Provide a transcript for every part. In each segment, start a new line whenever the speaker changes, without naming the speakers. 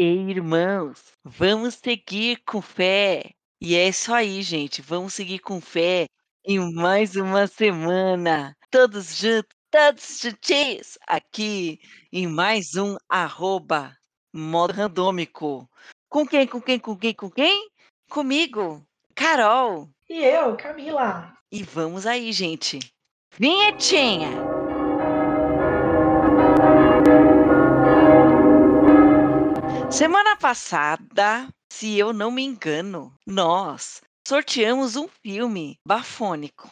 Ei, irmãos, vamos seguir com fé. E é isso aí, gente. Vamos seguir com fé em mais uma semana. Todos juntos, todos juntinhos, aqui em mais um arroba modo randômico. Com quem, com quem, com quem, com quem? Comigo, Carol.
E eu, Camila.
E vamos aí, gente. Vinhetinha! Semana passada, se eu não me engano, nós sorteamos um filme bafônico.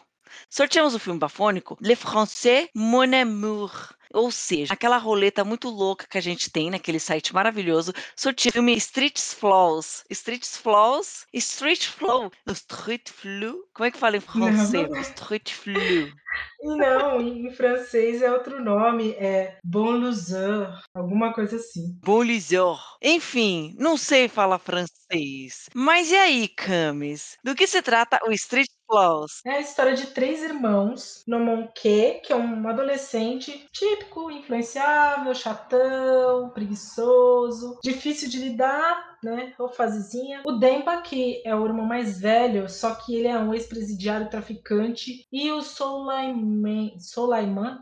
Sorteamos o filme bafônico Le Français Mon Amour. Ou seja, aquela roleta muito louca que a gente tem naquele site maravilhoso, sorteia o filme Streets Flows. Streets Flows? Street Flow. Street Flu? Como é que fala em francês?
Não.
Street Flu.
Não, em francês é outro nome, é Bon Loser, alguma coisa assim.
Bon liseur. Enfim, não sei falar francês. Mas e aí, Camis? Do que se trata o Street
É a história de três irmãos, Nomonque, que é um adolescente típico, influenciável, chatão, preguiçoso, difícil de lidar, né? Ou fasezinha. O Demba, que é o irmão mais velho, só que ele é um ex-presidiário traficante. E o Solaiman,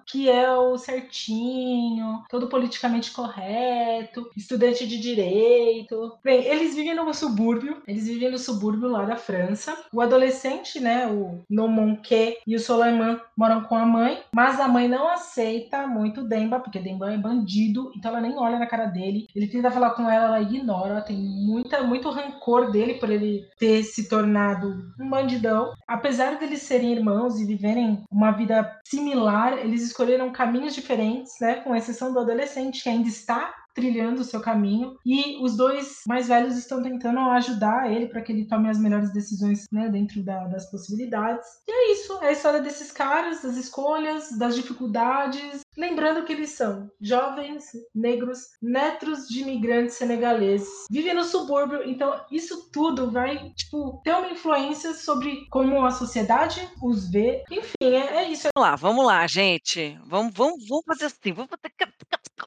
que é o certinho, todo politicamente correto, estudante de direito. Bem, eles vivem no subúrbio, eles vivem no subúrbio lá da França. O adolescente, né, o Nomonque e o Solaiman moram com a mãe, mas a mãe não aceita muito o Demba, porque Demba é bandido, então ela nem olha na cara dele. Ele tenta falar com ela, ela ignora, ela tem muita, muito rancor dele por ele ter se tornado um bandidão. Apesar deles serem irmãos e viverem uma vida similar, eles escolheram caminhos diferentes, né? Com exceção do adolescente que ainda está trilhando o seu caminho e os dois mais velhos estão tentando ajudar ele para que ele tome as melhores decisões né, dentro da, das possibilidades. E é isso, é a história desses caras, das escolhas, das dificuldades. Lembrando que eles são jovens, negros, netos de imigrantes senegaleses, vivem no subúrbio, então isso tudo vai tipo, ter uma influência sobre como a sociedade os vê. Enfim, é, é isso.
Vamos lá, vamos lá, gente. Vamos, vamos, vamos fazer assim. Vamos,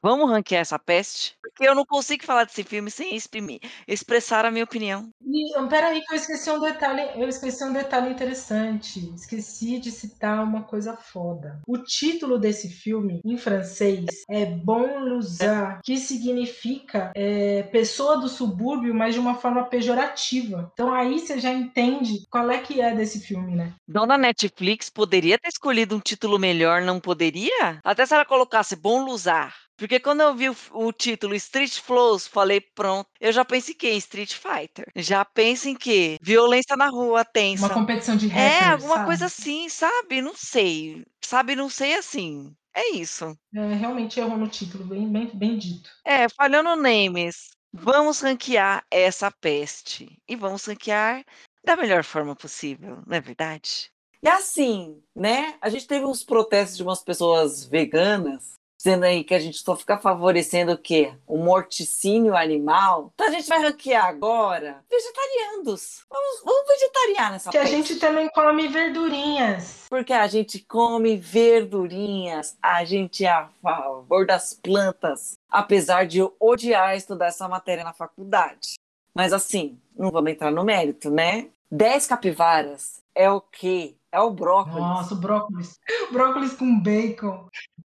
vamos ranquear essa peste, porque eu não consigo falar desse filme sem exprimir, expressar a minha opinião.
E, peraí, que eu esqueci um detalhe. Eu esqueci um detalhe interessante. Esqueci de citar uma coisa foda. O título desse filme, em francês, é Bon Loser, que significa é, pessoa do subúrbio, mas de uma forma pejorativa. Então aí você já entende qual é que é desse filme, né?
Dona Netflix poderia ter escolhido um título melhor, não poderia? Até se ela colocasse Bon Loser. Porque quando eu vi o, o, título Street Flows, falei, pronto. Eu já pensei que em Street Fighter. Já penso em que? Violência na rua, tensa.
Uma competição de rappers,
É, alguma
sabe?
coisa assim, sabe? Não sei. Sabe, não sei assim. É isso.
É, realmente errou no título, bem, bem, bem dito.
É, falhando names. Vamos ranquear essa peste. E vamos ranquear da melhor forma possível, não é verdade?
E assim, né? A gente teve uns protestos de umas pessoas veganas dizendo aí que a gente só fica favorecendo o quê? O morticínio animal. Então a gente vai ranquear agora vegetarianos. Vamos, vamos vegetariar nessa
Que a gente também come verdurinhas.
Porque a gente come verdurinhas, a gente é a favor das plantas, apesar de eu odiar estudar essa matéria na faculdade. Mas assim, não vamos entrar no mérito, né? 10 capivaras é o quê? É o brócolis.
Nossa, o brócolis. Brócolis com bacon.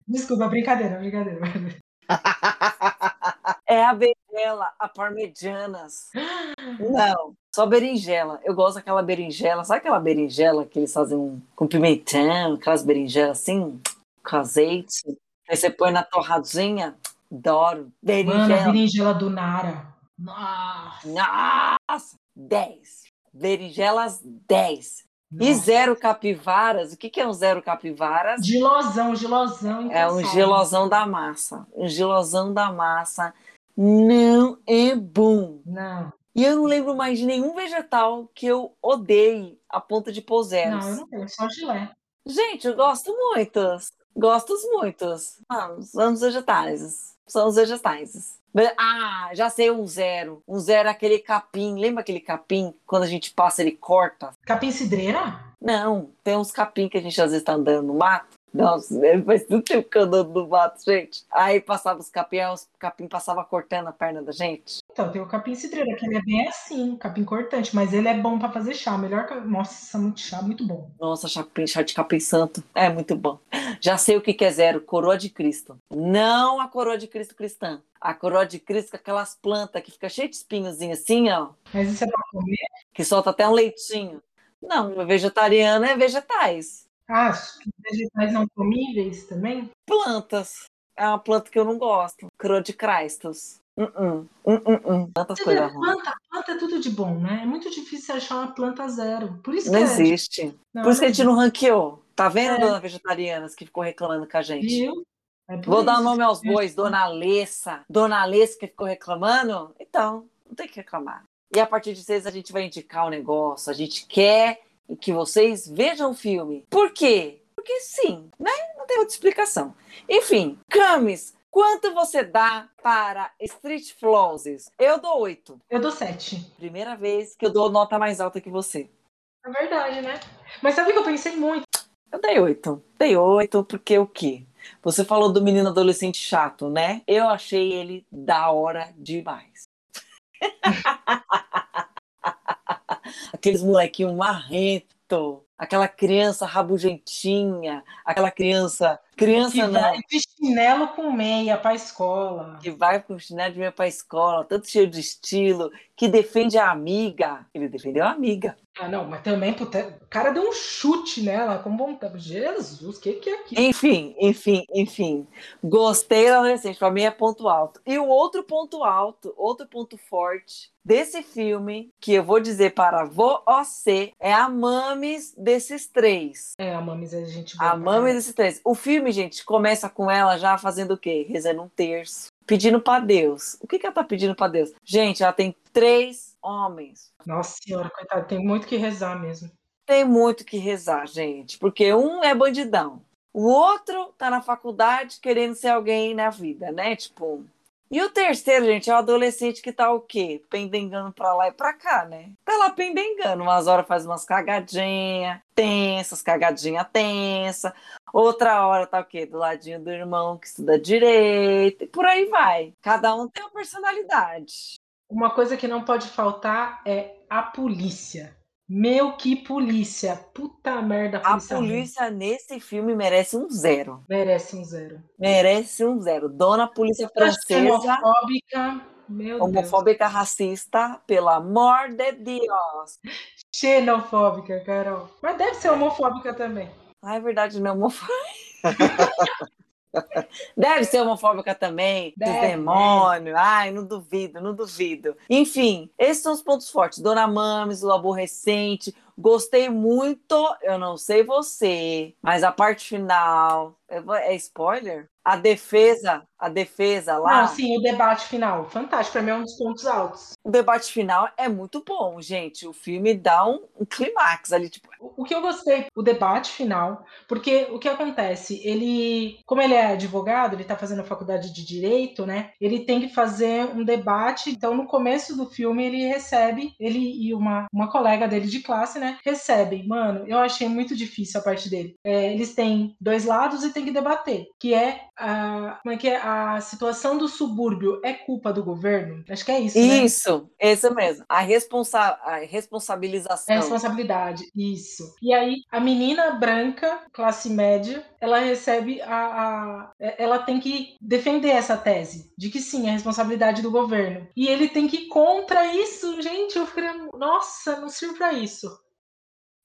Desculpa, brincadeira, brincadeira.
É a berinjela, a parmegianas. Não, só berinjela. Eu gosto daquela berinjela. Sabe aquela berinjela que eles fazem com pimentão, aquelas berinjelas assim, com azeite? Aí você põe na torradinha. Adoro.
Mano, a
Berinjela.
berinjela do Nara. Nossa.
Nossa! 10. Berinjelas 10. E zero capivaras. O que, que é um zero capivaras?
Gilosão, gilosão.
É um gelosão da massa. Um gelosão da massa não é bom.
Não,
E eu não lembro mais de nenhum vegetal que eu odeie a ponto de pôr zeros.
não, eu não tenho, só gilé.
Gente, eu gosto muitos. Gosto muitos. Ah, são os vegetais. São os vegetais. Ah, já sei um zero. Um zero é aquele capim. Lembra aquele capim? Quando a gente passa, ele corta?
Capim cidreira?
Não, tem uns capim que a gente às vezes tá andando no mato. Nossa, ele faz tudo tempo que eu ando no mato, gente. Aí passava os capim, aí os capim passava cortando a perna da gente.
Então, tem o capim cidreira, que ele é bem assim, capim cortante, mas ele é bom pra fazer chá. Melhor que. Nossa, muito chá, muito bom.
Nossa, chá, chá de capim santo. É muito bom. Já sei o que, que é zero: coroa de Cristo. Não a coroa de Cristo cristã. A coroa de Cristo com aquelas plantas que fica cheia de espinhozinhos assim, ó.
Mas isso é pra comer?
Que solta até um leitinho. Não, vegetariano é vegetais.
Ah, vegetais não comíveis também?
Plantas. É uma planta que eu não gosto. Coroa de Cristos. Uh -uh. Uh Tantas coisas ruins.
Planta, planta é tudo de bom, né? É muito difícil achar uma planta zero. Por isso
Não
que
existe.
Não,
Por isso que a gente não ranqueou. Tá vendo,
É.
dona Vegetarianas, que ficou reclamando com a gente?
Viu? É
Vou dar
isso
nome aos bois, Dona Alessa. Dona Alessa que ficou reclamando? Então, não tem que reclamar. E a partir de vocês a gente vai indicar o negócio. A gente quer que vocês vejam o filme. Por quê? Porque sim, né? Não tem outra explicação. Enfim, Camis, quanto você dá para Street Flosses? Eu dou oito.
Eu dou sete.
Primeira vez que eu dou nota mais alta que você.
É verdade, né? Mas sabe que eu pensei muito?
Eu dei oito. Dei oito porque o quê? Você falou do menino adolescente chato, né? Eu achei ele da hora demais. Aqueles molequinhos marrento, aquela criança rabugentinha, aquela criança.
Que
Criança não,
vai de chinelo com meia pra escola.
que vai com chinelo de meia pra escola, todo cheio de estilo, que defende a amiga. Ele defendeu a amiga.
Ah, não, mas também, puta, o cara deu um chute nela com vontade. Jesus, o que, que é aquilo?
Enfim, enfim, enfim. Gostei da adolescente, pra mim é ponto alto. E o outro ponto alto, outro ponto forte desse filme, que eu vou dizer para você, é a mames desses três.
É, a Mames é gente boa.
A mames desses três. O filme, gente, começa com ela já fazendo o quê? Rezando um terço. Pedindo pra Deus. O que, que ela tá pedindo pra Deus? Gente, ela tem três homens.
Nossa senhora, coitada, tem muito que rezar mesmo.
Tem muito que rezar, gente, porque um é bandidão, o outro tá na faculdade querendo ser alguém na vida, né? Tipo. E o terceiro, gente, é o adolescente que tá o quê? Pendengando pra lá e pra cá, né? Tá lá pendengando, umas horas faz umas cagadinhas tensas, cagadinha tensa. Outra hora tá o quê? Do ladinho do irmão que estuda direito, e por aí vai. Cada um tem uma personalidade.
Uma coisa que não pode faltar é a polícia. Meu, que polícia. Puta merda,
A
polícia. ruim.
polícia nesse filme merece um zero.
Merece um zero.
Merece um zero. Dona Polícia Francesa,
Xenofóbica. Meu Deus.
homofóbica racista, pelo amor de Deus.
Xenofóbica, Carol. Mas deve ser homofóbica também.
Ah, é verdade, não é homofóbica. Deve ser homofóbica também,
Deve,
dos demônios. Ai, não duvido, não duvido. Enfim, esses são os pontos fortes. Dona Mames, o aborrecente. Gostei muito, eu não sei você, mas a parte final. É spoiler? A defesa, a defesa lá.
Não, sim, o debate final. Fantástico. Pra mim é um dos pontos altos.
O debate final é muito bom, gente. O filme dá um, um clímax ali, tipo,
O o que eu gostei, o debate final, porque o que acontece? Ele, como ele é advogado, ele tá fazendo a faculdade de direito, né? Ele tem que fazer um debate. Então, no começo do filme, ele recebe, ele e uma, uma colega dele de classe, né? Recebem. Mano, eu achei muito difícil a parte dele. É, eles têm dois lados e tem que debater, que é a, como é que é? A situação do subúrbio é culpa do governo? Acho que é isso, né?
Isso, isso mesmo. A, responsa a responsabilização.
É responsabilidade, isso. E aí, a menina branca, classe média, ela recebe a, a- é- Ela tem que defender essa tese de que sim, é responsabilidade do governo. E ele tem que ir contra isso, gente. Eu fiquei, nossa, não sirvo pra isso.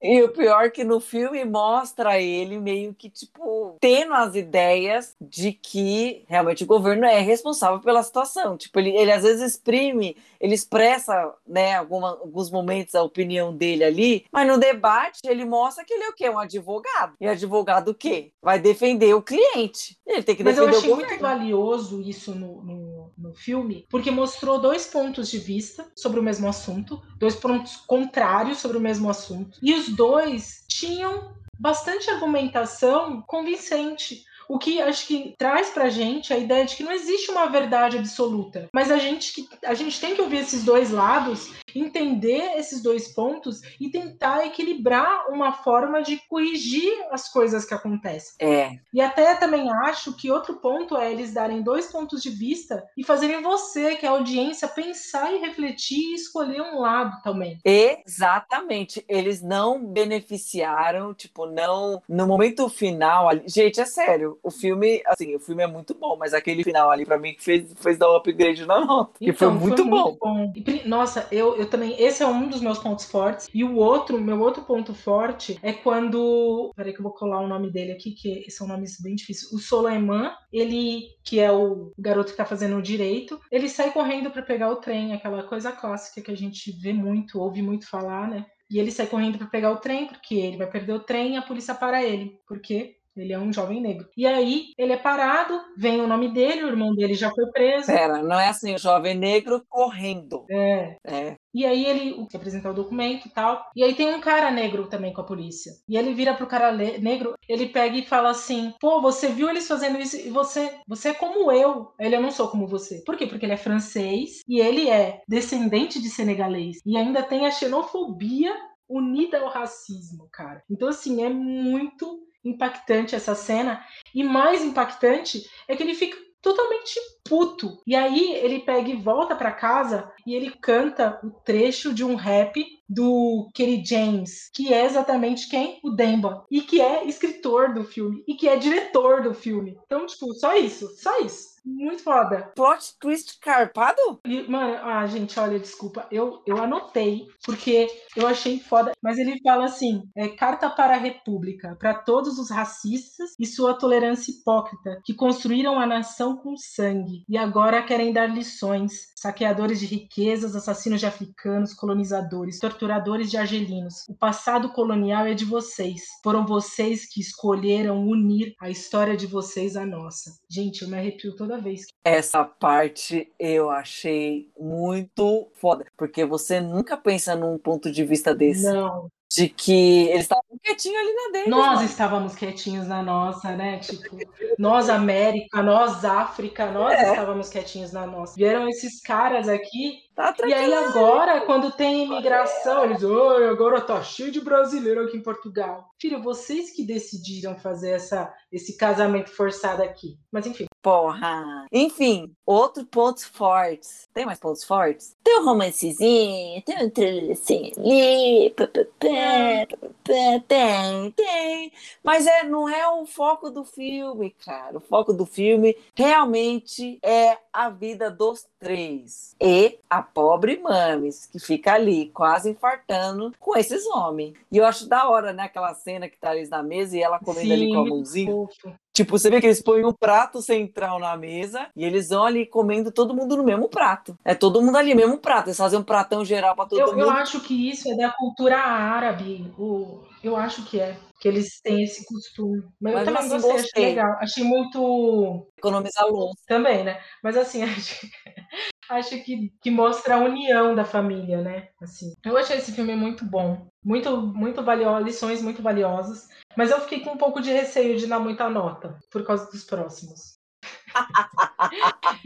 E o pior é que no filme mostra ele meio que, tipo, tendo as ideias de que realmente o governo é responsável pela situação. Tipo, ele, ele às vezes exprime, ele expressa, né, alguma, alguns momentos a opinião dele ali, mas no debate ele mostra que ele é o quê? Um advogado. E advogado o quê? Vai defender o cliente. Ele tem que
Mas eu
defender
achei
o
muito
governo.
valioso isso no, no, no filme, porque mostrou dois pontos de vista sobre o mesmo assunto, dois pontos contrários sobre o mesmo assunto, e os dois tinham bastante argumentação convincente. O que acho que traz pra gente a ideia de que não existe uma verdade absoluta, mas a gente, que, a gente tem que ouvir esses dois lados, entender esses dois pontos e tentar equilibrar uma forma de corrigir as coisas que acontecem.
É.
E até também acho que outro ponto é eles darem dois pontos de vista e fazerem você, que é a audiência, pensar e refletir e escolher um lado também.
Exatamente. Eles não beneficiaram, tipo, não. No momento final. Gente, é sério. O filme, assim, o filme é muito bom, mas aquele final ali, pra mim, que fez, fez dar um upgrade na nota. que foi
Então,
muito bom.
muito bom. E pri- nossa, eu, eu também. Esse é um dos meus pontos fortes. E o outro, meu outro ponto forte é quando. Peraí, que eu vou colar o nome dele aqui, que são nomes bem difíceis. O Soleiman, ele, que é o garoto que tá fazendo o direito, ele sai correndo pra pegar o trem, aquela coisa clássica que a gente vê muito, ouve muito falar, né? E ele sai correndo pra pegar o trem, porque ele vai perder o trem e a polícia para ele. Por quê? Ele é um jovem negro. E aí, ele é parado, vem o nome dele, o irmão dele já foi preso.
Pera, não é assim, o jovem negro correndo.
É,
É.
E aí ele apresentar o documento e tal. E aí tem um cara negro também com a polícia. E ele vira pro cara negro, ele pega e fala assim: "Pô, você viu eles fazendo isso e você, você é como eu". Ele eu não sou como você. Por quê? Porque ele é francês e ele é descendente de senegalês e ainda tem a xenofobia unida ao racismo, cara. Então assim, é muito impactante essa cena e mais impactante é que ele fica totalmente puto. E aí ele pega e volta pra casa e ele canta o trecho de um rap do Kerry James, que é exatamente quem? O Demba. E que é escritor do filme. E que é diretor do filme. Então, tipo, só isso. Só isso. Muito foda.
Plot twist carpado?
E, mano, ah, gente, olha, desculpa. Eu, eu anotei, porque eu achei foda. Mas ele fala assim: é carta para a República, para todos os racistas e sua tolerância hipócrita, que construíram a nação com sangue e agora querem dar lições. Saqueadores de riquezas, assassinos de africanos, colonizadores, torturadores de argelinos. O passado colonial é de vocês. Foram vocês que escolheram unir a história de vocês à nossa. Gente, eu me arrepio toda vez que
Essa parte eu achei muito foda, porque você nunca pensa num ponto de vista desse,
Não.
de que eles estavam quietinhos ali na deles.
Nós estávamos quietinhos na nossa, né? Tipo, nós América, nós África, nós
É.
estávamos quietinhos na nossa. Vieram esses caras aqui,
Tá
e aí agora, quando tem imigração, eles, oi, agora tá cheio de brasileiro aqui em Portugal. Filho, vocês que decidiram fazer essa, esse casamento forçado aqui. Mas enfim.
Porra. Enfim, outro pontos fortes. Tem mais pontos fortes? Tem um romancezinho, tem um trailerzinho ali, pá, pá, pá, tem, tem. Mas é, não é o foco do filme, cara. O foco do filme realmente é a vida dos três. E a pobre Mames, que fica ali quase infartando com esses homens. E eu acho da hora, né? Aquela cena que tá eles na mesa e ela comendo ali com a mãozinha.
fofo.
Tipo, você vê que eles põem um prato central na mesa e eles vão ali comendo todo mundo no mesmo prato. É todo mundo ali, mesmo prato. Eles fazem um pratão geral pra todo
Eu,
mundo.
eu acho que isso é da cultura árabe. O, eu acho que é. Que eles têm esse costume. Mas, eu
Mas,
também
assim,
gostei, achei
gostei.
legal. Achei muito.
Economizar louça.
Também, né? Mas assim, acho, acho que, que mostra a união da família, né? Assim, eu achei esse filme muito bom. Muito, muito valioso, lições muito valiosas. Mas eu fiquei com um pouco de receio de dar muita nota por causa dos próximos.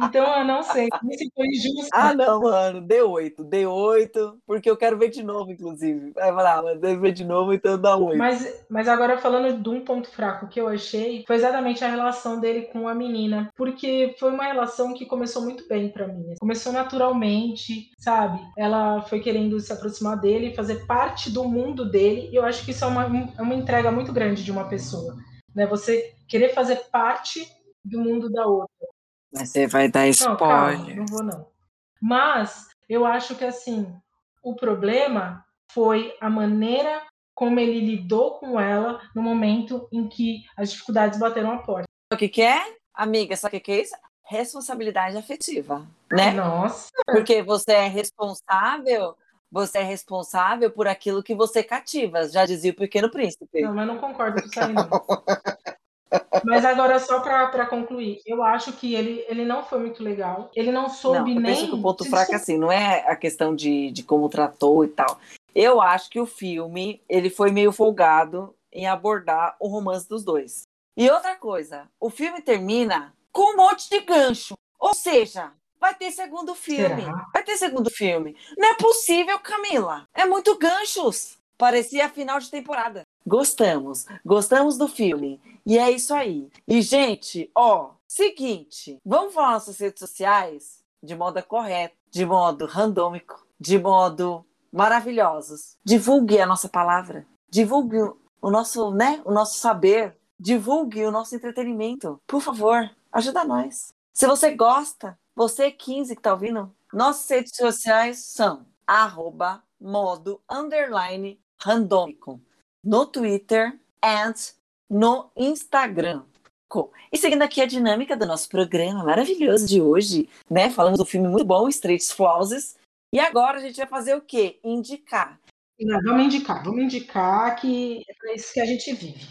Então eu não sei se foi justo.
Ah, não, mano. D8. D8. Porque eu quero ver de novo, inclusive. Vai falar, mas deve ver de novo, então dá 8.
Mas, mas agora falando de um ponto fraco que eu achei, foi exatamente a relação dele com a menina. Porque foi uma relação que começou muito bem pra mim. Começou naturalmente, sabe? Ela foi querendo se aproximar dele, fazer parte do mundo dele. E eu acho que isso é uma, é uma entrega muito grande de uma pessoa. Né? Você querer fazer parte do mundo da outra.
Mas você vai dar
Não, calma,
spoiler.
não vou não. Mas eu acho que assim, o problema foi a maneira como ele lidou com ela no momento em que as dificuldades bateram a porta.
O que, que é? Amiga, sabe o que, que é isso? Responsabilidade afetiva, né?
Nossa,
Porque você é responsável, você é responsável por aquilo que você cativa, já dizia o Pequeno Príncipe.
não, mas não concordo com isso aí não. Mas agora, só para concluir, eu acho que ele, ele não foi muito legal. Ele não soube
Não, eu
nem.
penso que o ponto fraco é assim, não é a questão de, de como tratou e tal. Eu acho que o filme, ele foi meio folgado em abordar o romance dos dois. E outra coisa, o filme termina com um monte de gancho. Ou seja, vai ter segundo filme.
Será?
Vai ter segundo filme. Não é possível, Camila. É muito ganchos. Parecia final de temporada. Gostamos, gostamos do filme. E é isso aí. E, gente, ó, seguinte, vamos falar nossas redes sociais de modo correto, de modo randômico, de modo maravilhosos. Divulgue a nossa palavra. Divulgue o- o nosso, né, o nosso saber. Divulgue o nosso entretenimento. Por favor, ajuda nós. Se você gosta, você 15 que tá ouvindo, nossas redes sociais são arroba modo underline randômico no Twitter and no Instagram. E seguindo aqui a dinâmica do nosso programa maravilhoso de hoje, né? Falamos do filme muito bom, Streets Flawless. E agora a gente vai fazer o quê? Indicar.
Não, vamos indicar, vamos indicar que é para isso que a gente vive.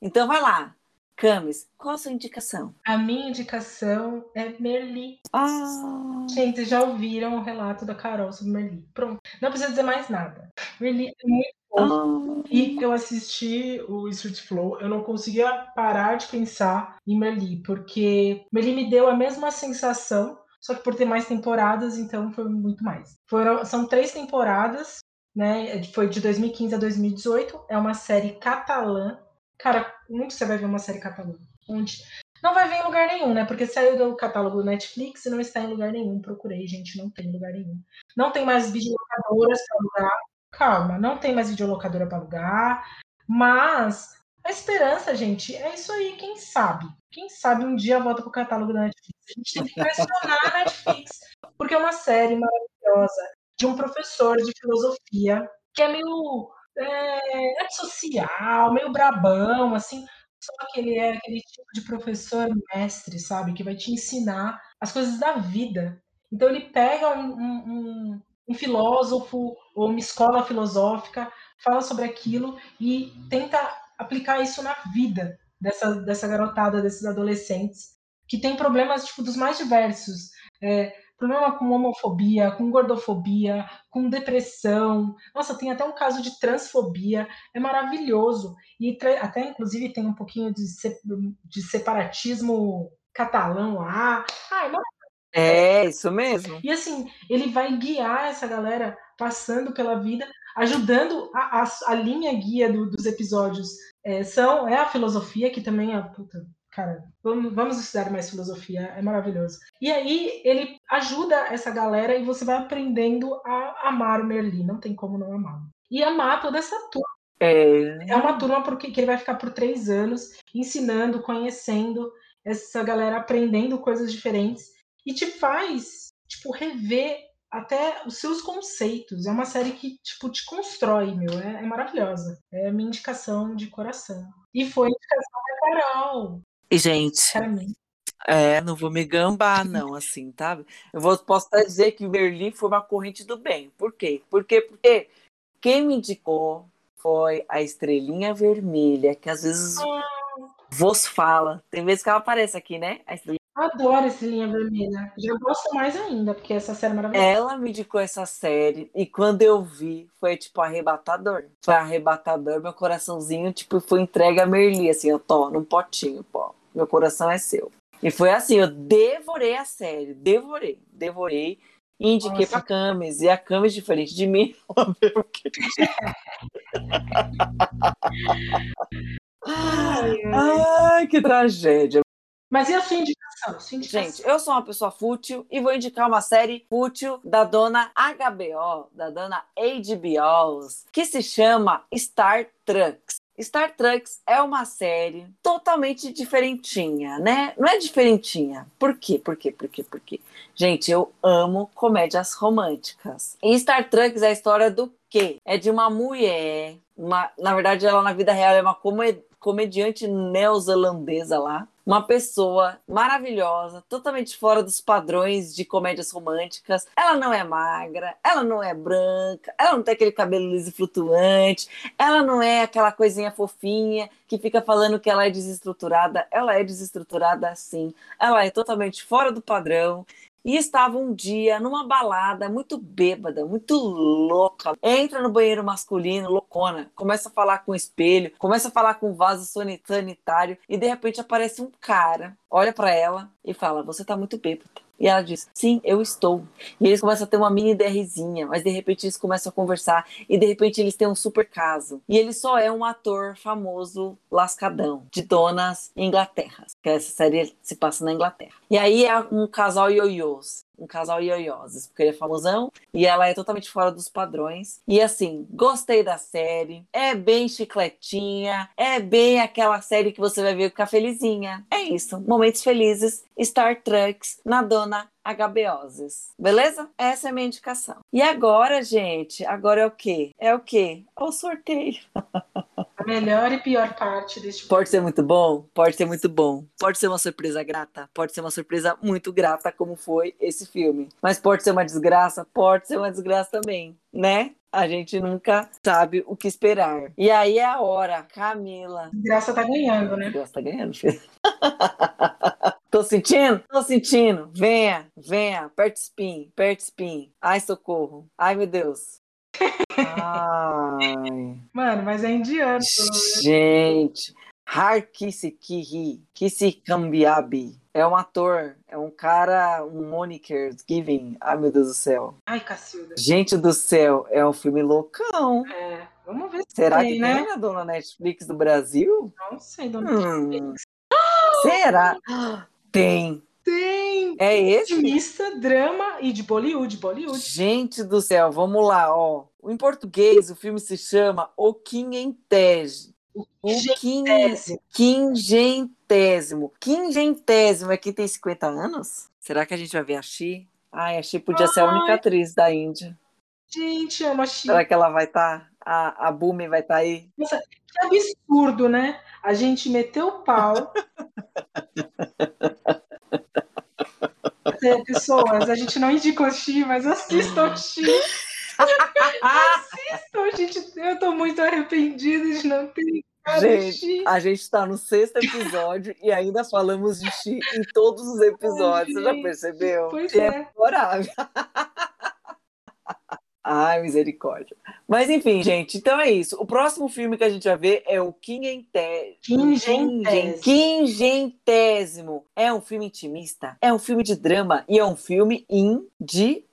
Então vai lá. Camis, qual a sua indicação?
A minha indicação é Merli.
Ah,
Gente, vocês já ouviram o relato da Carol sobre Merli. Pronto, não precisa dizer mais nada. Merli é muito
ah,
E eu assisti o Street Flow, eu não conseguia parar de pensar em Merli, porque Merli me deu a mesma sensação, só que por ter mais temporadas, então foi muito mais. Foram, são três temporadas, né? Foi de 2015 a 2018, é uma série catalã. Cara, onde você vai ver uma série catalã? Onde? Não vai ver em lugar nenhum, né? Porque saiu do catálogo do Netflix e não está em lugar nenhum. Procurei, gente, não tem em lugar nenhum. Não tem mais videolocadoras para alugar. Calma, não tem mais videolocadora para alugar. Mas a esperança, gente, é isso aí, quem sabe? Quem sabe um dia volta pro catálogo da Netflix. A gente tem que pressionar a Netflix, porque é uma série maravilhosa de um professor de filosofia que é meio é, antissocial, meio brabão, assim. Só que ele é aquele tipo de professor mestre, sabe? Que vai te ensinar as coisas da vida. Então ele pega um, um- um- um filósofo ou uma escola filosófica, fala sobre aquilo e tenta aplicar isso na vida dessa, dessa garotada, desses adolescentes, que tem problemas tipo, dos mais diversos. É, problema com homofobia, com gordofobia, com depressão. Nossa, tem até um caso de transfobia. É maravilhoso. E até, inclusive, tem um pouquinho de, se- de separatismo catalão lá. Ah, é
é isso mesmo.
E assim, ele vai guiar essa galera passando pela vida, ajudando a, a, a linha guia do- dos episódios. É, são, é a filosofia, que também é. Puta, cara, vamos, vamos estudar mais filosofia, é maravilhoso. E aí ele ajuda essa galera e você vai aprendendo a amar o Merlin, não tem como não amar. E amar toda essa turma.
É,
É uma turma porque, que ele vai ficar por três anos ensinando, conhecendo essa galera, aprendendo coisas diferentes e te faz, tipo, rever até os seus conceitos. É uma série que, tipo, te constrói, meu. É, é maravilhosa. É a minha indicação de coração. E foi a indicação da Carol.
E, gente, é, não vou me gambar, não, assim, tá? Eu vou, posso até dizer que Berlim foi uma corrente do bem. Por quê? Porque, porque quem me indicou foi a Estrelinha Vermelha, que às vezes vos fala. Tem vezes que ela aparece aqui, né? A Estrelinha.
Adoro esse Linha Vermelha. Já gosto mais ainda, porque essa série é maravilhosa.
Ela me indicou essa série e quando eu vi, foi tipo arrebatador. Foi arrebatador, meu coraçãozinho, tipo, foi entregue a Merli, assim, eu tô num potinho, pô. Meu coração é seu. E foi assim, eu devorei a série, devorei, devorei. E indiquei
Nossa.
pra Camis. E a Camis, diferente de mim, veio aqui. Ai, que tragédia.
Mas e a sua indicação? Sua indicação?
Gente, eu sou uma pessoa fútil e vou indicar uma série fútil da dona HBO, da dona HBO, que se chama Star Treks. Star Treks é uma série totalmente diferentinha, né? Não é diferentinha. Por quê? Por quê? Por quê? Por quê? Gente, eu amo comédias românticas. E Star Treks é a história do quê? É de uma mulher, uma, na verdade ela na vida real é uma come- comediante neozelandesa lá, uma pessoa maravilhosa, totalmente fora dos padrões de comédias românticas. Ela não é magra, ela não é branca, ela não tem aquele cabelo liso e flutuante, ela não é aquela coisinha fofinha que fica falando que ela é desestruturada. Ela é desestruturada sim. Ela é totalmente fora do padrão. E estava um dia numa balada muito bêbada, muito louca. Entra no banheiro masculino, loucona, começa a falar com o espelho, começa a falar com o vaso sanitário e de repente aparece um cara, olha para ela e fala: "Você tá muito bêbada". E ela diz: Sim, eu estou. E eles começam a ter uma mini DRzinha, mas de repente eles começam a conversar e de repente eles têm um super caso. E ele só é um ator famoso lascadão de Donas Inglaterra, que essa série se passa na Inglaterra. E aí é um casal ioiôs um casal ioioses, porque ele é famosão e ela é totalmente fora dos padrões. E assim, gostei da série, é bem chicletinha, é bem aquela série que você vai ver ficar felizinha. É isso, momentos felizes, Star Treks na dona HBoses. Beleza? Essa é a minha indicação. E agora, gente, agora é o quê? É o quê? É o sorteio.
A melhor e pior parte deste
Pode ser muito bom? Pode ser muito bom. Pode ser uma surpresa grata? Pode ser uma surpresa muito grata, como foi esse filme. Mas pode ser uma desgraça? Pode ser uma desgraça também, né? A gente nunca sabe o que esperar. E aí é a hora, Camila.
Desgraça tá ganhando, né?
Desgraça tá ganhando, filho. Tô sentindo? Tô sentindo. Venha, venha. Aperte spin, aperte spin. Ai, socorro. Ai, meu Deus. Ai.
Mano, mas é indiano.
Gente. Har Kisi Kambiabi. É um ator, é um cara, um moniker, Giving. Ai, meu Deus do céu.
Ai, Cacilda.
Gente do céu, é um filme loucão.
É, vamos ver se
Será
tem,
que
né?
tem na dona Netflix do Brasil?
Não sei, dona
Hum.
Netflix.
Será? Tem. É esse?
Intimista, drama e de Bollywood, Bollywood.
Gente do céu, vamos lá, ó. Em português, o filme se chama O Quinhentésimo. O quin...
Quingentésimo.
quingentésimo. Quingentésimo é quem tem 50 anos? Será que a gente vai ver a Xi? Ai, a Xi podia ser a única
Ai.
atriz da Índia.
Gente, é uma chi-
Será que ela vai estar? A, a Bumi vai estar aí?
Que absurdo, né? A gente meteu o pau. É, Pessoas, a gente não indicou Xi, mas assistam Xi. Assistam, gente. Eu tô muito arrependida de não ter
Gente, a gente tá no sexto episódio e ainda falamos de Xi em todos os episódios. Você já percebeu?
pois é.
memorável. Ai, misericórdia. Mas enfim, gente, então é isso. O próximo filme que a gente vai ver é o Quingentésimo.
Quingentésimo.
Quingentésimo. É um filme intimista, é um filme de drama e é um filme indiano.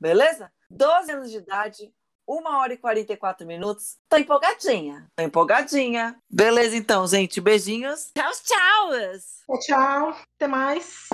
Beleza? 12 anos de idade, 1 hora e 44 minutos. Tô empolgadinha. Tô empolgadinha. Beleza, então, gente. Beijinhos. Tchau, tchau.
Tchau. Até mais.